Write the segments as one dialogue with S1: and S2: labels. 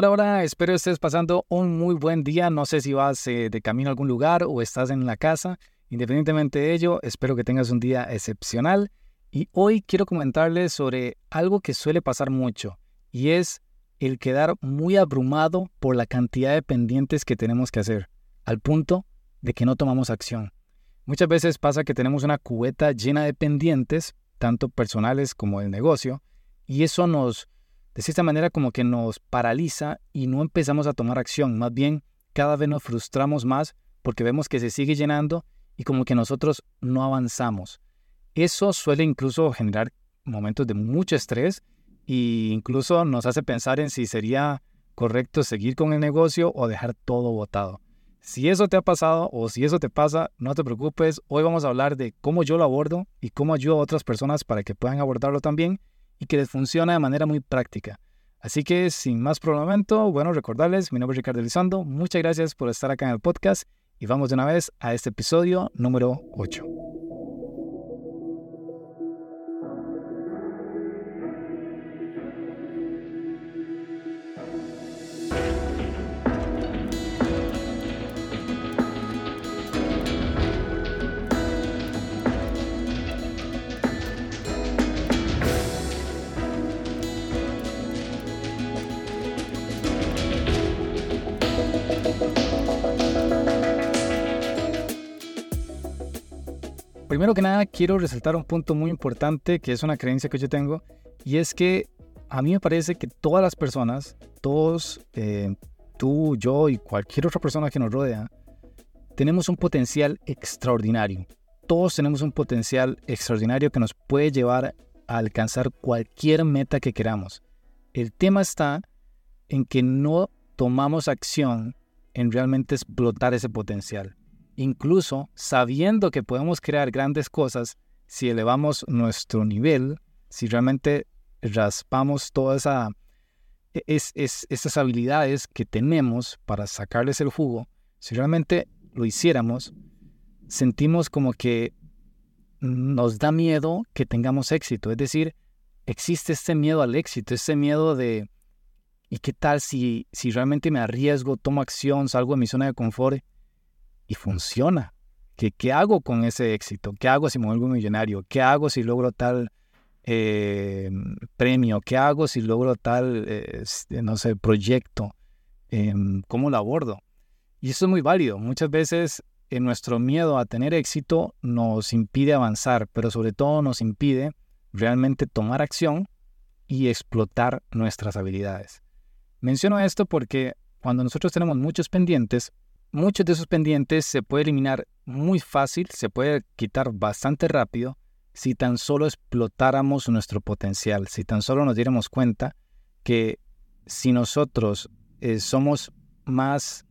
S1: Hola, hola, espero estés pasando un muy buen día. No sé si vas eh, de camino a algún lugar o estás en la casa. Independientemente de ello, espero que tengas un día excepcional. Y hoy quiero comentarles sobre algo que suele pasar mucho y es el quedar muy abrumado por la cantidad de pendientes que tenemos que hacer, al punto de que no tomamos acción. Muchas veces pasa que tenemos una cubeta llena de pendientes, tanto personales como del negocio, y eso nos de cierta manera como que nos paraliza y no empezamos a tomar acción. Más bien, cada vez nos frustramos más porque vemos que se sigue llenando y como que nosotros no avanzamos. Eso suele incluso generar momentos de mucho estrés e incluso nos hace pensar en si sería correcto seguir con el negocio o dejar todo botado. Si eso te ha pasado o si eso te pasa, no te preocupes. Hoy vamos a hablar de cómo yo lo abordo y cómo ayudo a otras personas para que puedan abordarlo también y que les funciona de manera muy práctica. Así que sin más problemamiento, bueno, recordarles, mi nombre es Ricardo Elizondo, muchas gracias por estar acá en el podcast y vamos de una vez a este episodio número 8. Primero que nada, quiero resaltar un punto muy importante que es una creencia que yo tengo y es que a mí me parece que todas las personas, todos, eh, tú, yo y cualquier otra persona que nos rodea, tenemos un potencial extraordinario. Todos tenemos un potencial extraordinario que nos puede llevar a alcanzar cualquier meta que queramos. El tema está en que no tomamos acción en realmente explotar ese potencial incluso sabiendo que podemos crear grandes cosas si elevamos nuestro nivel, si realmente raspamos todas e, es, esas habilidades que tenemos para sacarles el jugo, si realmente lo hiciéramos, sentimos como que nos da miedo que tengamos éxito. Es decir, existe este miedo al éxito, este miedo de, ¿y qué tal si, si realmente me arriesgo, tomo acción, salgo de mi zona de confort? Y funciona. ¿Qué, ¿Qué hago con ese éxito? ¿Qué hago si me vuelvo millonario? ¿Qué hago si logro tal eh, premio? ¿Qué hago si logro tal, eh, no sé, proyecto? Em, ¿Cómo lo abordo? Y eso es muy válido. Muchas veces en nuestro miedo a tener éxito nos impide avanzar, pero sobre todo nos impide realmente tomar acción y explotar nuestras habilidades. Menciono esto porque cuando nosotros tenemos muchos pendientes, muchos de esos pendientes se puede eliminar muy fácil, se puede quitar bastante rápido si tan solo explotáramos nuestro potencial, si tan solo nos diéramos cuenta que si nosotros eh, somos más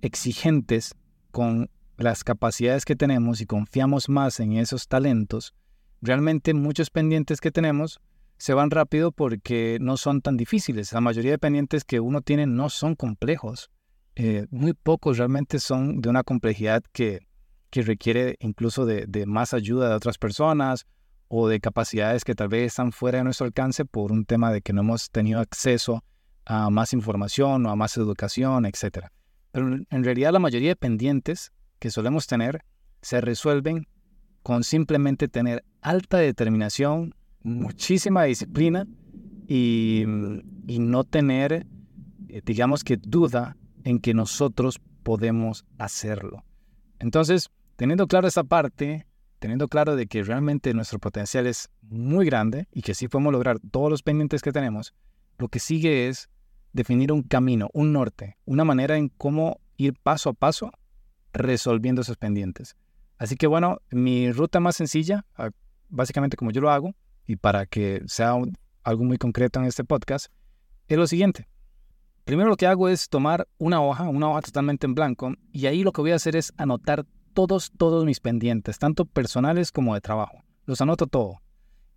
S1: exigentes con las capacidades que tenemos y confiamos más en esos talentos, realmente muchos pendientes que tenemos se van rápido porque no son tan difíciles. La mayoría de pendientes que uno tiene no son complejos. Eh, muy pocos realmente son de una complejidad que, requiere incluso de, más ayuda de otras personas o de capacidades que tal vez están fuera de nuestro alcance por un tema de que no hemos tenido acceso a más información o a más educación, etc. Pero en realidad la mayoría de pendientes que solemos tener se resuelven con simplemente tener alta determinación, muchísima disciplina y, y no tener, eh, digamos que duda en que nosotros podemos hacerlo. Entonces, teniendo claro esa parte, teniendo claro de que realmente nuestro potencial es muy grande y que sí podemos lograr todos los pendientes que tenemos, lo que sigue es definir un camino, un norte, una manera en cómo ir paso a paso resolviendo esos pendientes. Así que bueno, mi ruta más sencilla, ah, básicamente como yo lo hago, y para que sea algo muy concreto en este podcast, es lo siguiente. Primero lo que hago es tomar una hoja, una hoja totalmente en blanco, y ahí lo que voy a hacer es anotar todos, todos mis pendientes, tanto personales como de trabajo. Los anoto todo.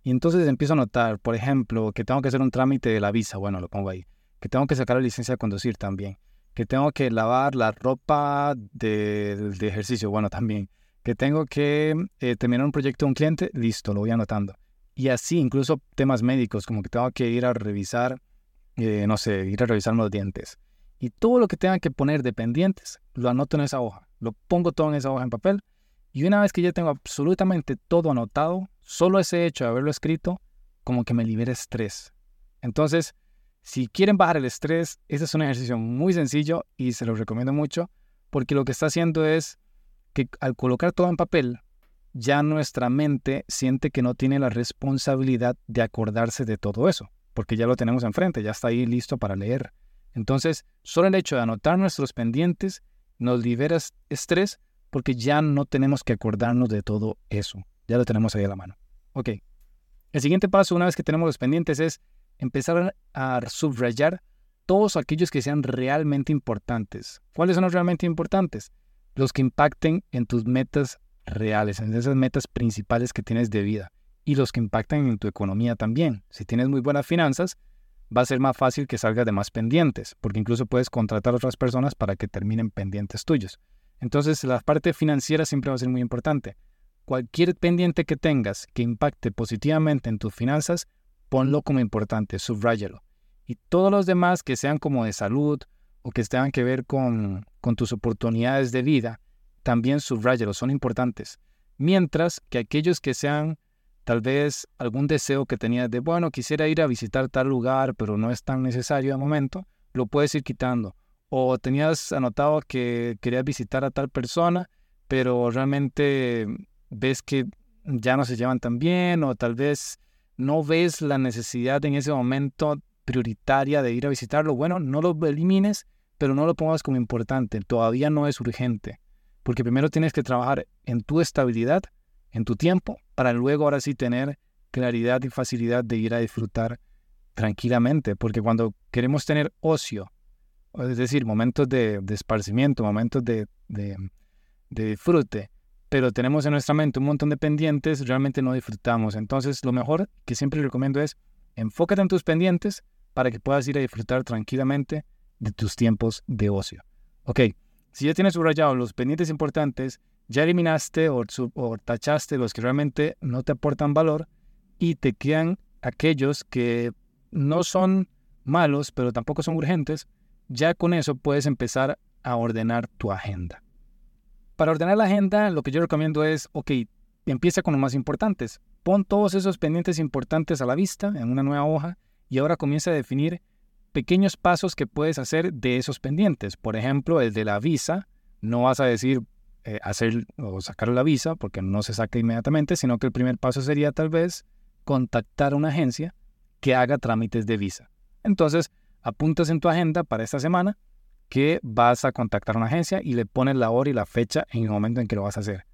S1: Y entonces empiezo a anotar, por ejemplo, que tengo que hacer un trámite de la visa, bueno, lo pongo ahí. Que tengo que sacar la licencia de conducir también. Que tengo que lavar la ropa de, ejercicio, bueno, también. Que tengo que eh, terminar un proyecto de un cliente, listo, lo voy anotando. Y así, incluso temas médicos, como que tengo que ir a revisar eh, no sé, ir a revisarme los dientes. Y todo lo que tenga que poner de pendientes, lo anoto en esa hoja. Lo pongo todo en esa hoja en papel. Y una vez que ya tengo absolutamente todo anotado, solo ese hecho de haberlo escrito, como que me libera estrés. Entonces, si quieren bajar el estrés, ese es un ejercicio muy sencillo y se lo recomiendo mucho, porque lo que está haciendo es que al colocar todo en papel, ya nuestra mente siente que no tiene la responsabilidad de acordarse de todo eso, porque ya lo tenemos enfrente, ya está ahí listo para leer. Entonces, solo el hecho de anotar nuestros pendientes nos libera estrés porque ya no tenemos que acordarnos de todo eso, ya lo tenemos ahí a la mano. Ok, el siguiente paso, una vez que tenemos los pendientes, es empezar a subrayar todos aquellos que sean realmente importantes. ¿Cuáles son los realmente importantes? Los que impacten en tus metas reales, en esas metas principales que tienes de vida y los que impactan en tu economía también. Si tienes muy buenas finanzas, va a ser más fácil que salgas de más pendientes, porque incluso puedes contratar a otras personas para que terminen pendientes tuyos. Entonces, la parte financiera siempre va a ser muy importante. Cualquier pendiente que tengas que impacte positivamente en tus finanzas, ponlo como importante, subráyalo. Y todos los demás que sean como de salud o que tengan que ver con, con tus oportunidades de vida, también subrayalos, son importantes. Mientras que aquellos que sean tal vez algún deseo que tenías de, bueno, quisiera ir a visitar tal lugar, pero no es tan necesario de momento, lo puedes ir quitando. O tenías anotado que querías visitar a tal persona, pero realmente ves que ya no se llevan tan bien, o tal vez no ves la necesidad en ese momento prioritaria de ir a visitarlo. Bueno, no lo elimines, pero no lo pongas como importante. Todavía no es urgente. Porque primero tienes que trabajar en tu estabilidad, en tu tiempo, para luego ahora sí tener claridad y facilidad de ir a disfrutar tranquilamente. Porque cuando queremos tener ocio, es decir, momentos de, esparcimiento, momentos de, de, disfrute, pero tenemos en nuestra mente un montón de pendientes, realmente no disfrutamos. Entonces, lo mejor que siempre recomiendo es enfócate en tus pendientes para que puedas ir a disfrutar tranquilamente de tus tiempos de ocio. Ok, si ya tienes subrayado los pendientes importantes, ya eliminaste o, tachaste los que realmente no te aportan valor y te quedan aquellos que no son malos, pero tampoco son urgentes, ya con eso puedes empezar a ordenar tu agenda. Para ordenar la agenda, lo que yo recomiendo es, ok, empieza con los más importantes. Pon todos esos pendientes importantes a la vista en una nueva hoja y ahora comienza a definir pequeños pasos que puedes hacer de esos pendientes. Por ejemplo, el de la visa, no vas a decir eh, hacer o sacar la visa porque no se saca inmediatamente, sino que el primer paso sería tal vez contactar a una agencia que haga trámites de visa. Entonces, apuntas en tu agenda para esta semana que vas a contactar a una agencia y le pones la hora y la fecha en el momento en que lo vas a hacer.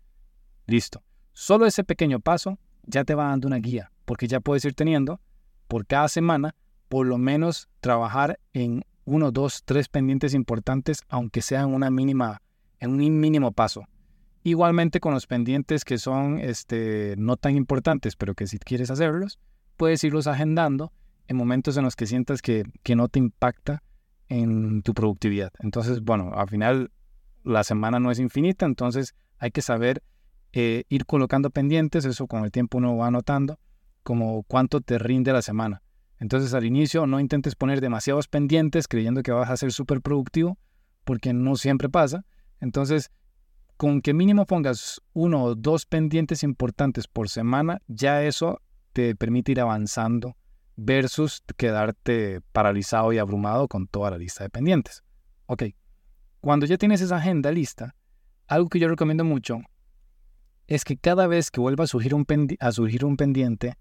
S1: Listo. Solo ese pequeño paso ya te va dando una guía, porque ya puedes ir teniendo por cada semana por lo menos trabajar en uno, dos, tres pendientes importantes, aunque sean una mínima, en un mínimo paso. Igualmente con los pendientes que son este, no tan importantes, pero que si quieres hacerlos, puedes irlos agendando en momentos en los que sientas que, que no te impacta en tu productividad. Entonces, bueno, al final la semana no es infinita, entonces hay que saber eh, ir colocando pendientes, eso con el tiempo uno va anotando, como cuánto te rinde la semana. Entonces al inicio no intentes poner demasiados pendientes creyendo que vas a ser súper productivo, porque no siempre pasa. Entonces, con que mínimo pongas uno o dos pendientes importantes por semana, ya eso te permite ir avanzando versus quedarte paralizado y abrumado con toda la lista de pendientes. Ok, cuando ya tienes esa agenda lista, algo que yo recomiendo mucho es que cada vez que vuelva a surgir un, a surgir un pendiente,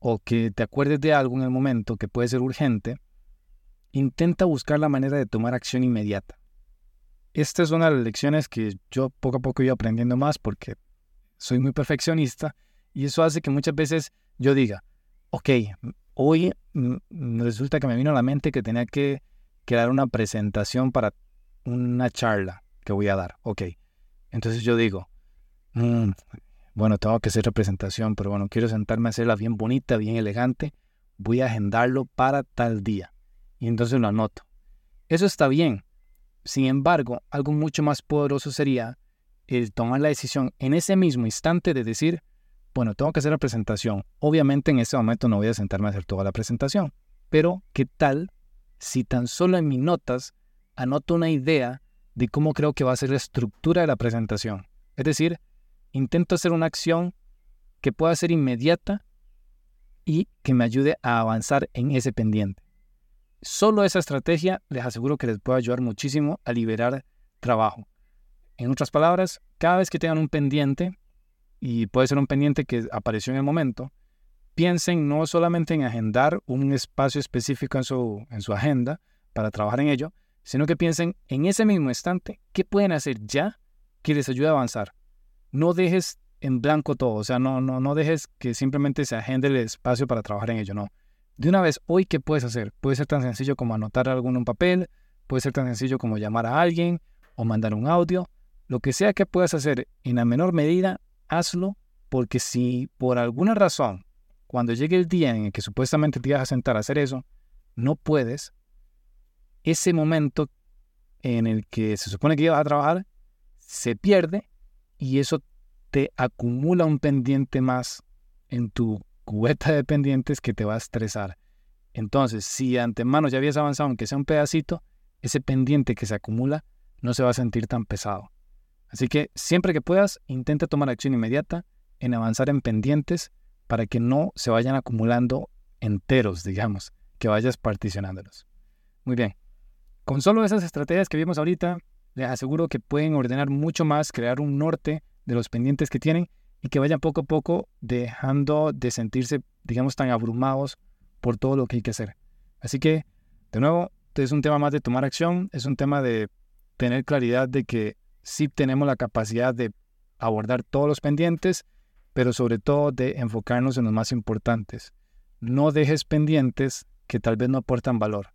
S1: o que te acuerdes de algo en el momento que puede ser urgente, intenta buscar la manera de tomar acción inmediata. Esta es una de las lecciones que yo poco a poco iba aprendiendo más porque soy muy perfeccionista y eso hace que muchas veces yo diga, ok, hoy resulta que me vino a la mente que tenía que, crear una presentación para una charla que voy a dar, ok. Entonces yo digo, mm, bueno, tengo que hacer representación, pero bueno, quiero sentarme a hacerla bien bonita, bien elegante, voy a agendarlo para tal día. Y entonces lo anoto. Eso está bien. Sin embargo, algo mucho más poderoso sería el tomar la decisión en ese mismo instante de decir, bueno, tengo que hacer la presentación. Obviamente en ese momento no voy a sentarme a hacer toda la presentación, pero ¿qué tal si tan solo en mis notas anoto una idea de cómo creo que va a ser la estructura de la presentación? Es decir, intento hacer una acción que pueda ser inmediata y que me ayude a avanzar en ese pendiente. Solo esa estrategia les aseguro que les puede ayudar muchísimo a liberar trabajo. En otras palabras, cada vez que tengan un pendiente, y puede ser un pendiente que apareció en el momento, piensen no solamente en agendar un espacio específico en su, en su agenda para trabajar en ello, sino que piensen en ese mismo instante qué pueden hacer ya que les ayude a avanzar. No dejes en blanco todo, o sea, no, no, no dejes que simplemente se agende el espacio para trabajar en ello, no. De una vez, hoy, ¿qué puedes hacer? Puede ser tan sencillo como anotar algo en un papel, puede ser tan sencillo como llamar a alguien o mandar un audio. Lo que sea que puedas hacer en la menor medida, hazlo, porque si por alguna razón, cuando llegue el día en el que supuestamente te vas a sentar a hacer eso, no puedes, ese momento en el que se supone que ibas a trabajar se pierde y eso te acumula un pendiente más en tu cubeta de pendientes que te va a estresar. Entonces, si de antemano ya habías avanzado, aunque sea un pedacito, ese pendiente que se acumula no se va a sentir tan pesado. Así que siempre que puedas, intenta tomar acción inmediata en avanzar en pendientes para que no se vayan acumulando enteros, digamos, que vayas particionándolos. Muy bien. Con solo esas estrategias que vimos ahorita, les aseguro que pueden ordenar mucho más, crear un norte de los pendientes que tienen y que vayan poco a poco dejando de sentirse, digamos, tan abrumados por todo lo que hay que hacer. Así que, de nuevo, es un tema más de tomar acción, es un tema de tener claridad de que sí tenemos la capacidad de abordar todos los pendientes, pero sobre todo de enfocarnos en los más importantes. No dejes pendientes que tal vez no aportan valor.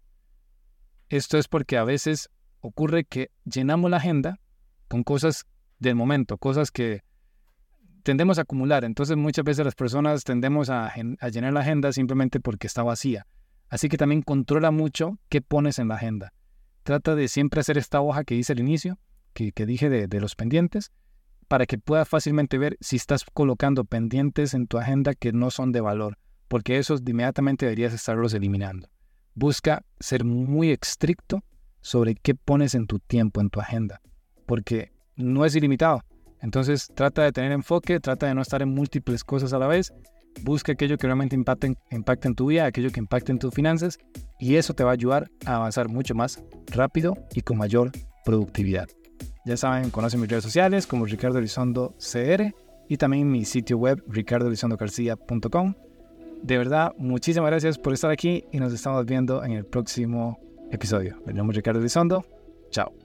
S1: Esto es porque a veces ocurre que llenamos la agenda con cosas del momento, cosas que tendemos a acumular. Entonces muchas veces las personas tendemos a, llenar la agenda simplemente porque está vacía. Así que también controla mucho qué pones en la agenda. Trata de siempre hacer esta hoja que dice al inicio, que, dije de, de los pendientes, para que puedas fácilmente ver si estás colocando pendientes en tu agenda que no son de valor, porque esos inmediatamente deberías estarlos eliminando. Busca ser muy estricto sobre qué pones en tu tiempo, en tu agenda, porque no es ilimitado. Entonces trata de tener enfoque, trata de no estar en múltiples cosas a la vez, busca aquello que realmente impacte, en tu vida, aquello que impacte en tus finanzas y eso te va a ayudar a avanzar mucho más rápido y con mayor productividad. Ya saben, conocen mis redes sociales como Ricardo Elizondo CR y también mi sitio web ricardoelizondogarcia.com. De verdad, muchísimas gracias por estar aquí y nos estamos viendo en el próximo episodio. Me Ricardo Elizondo. Chao.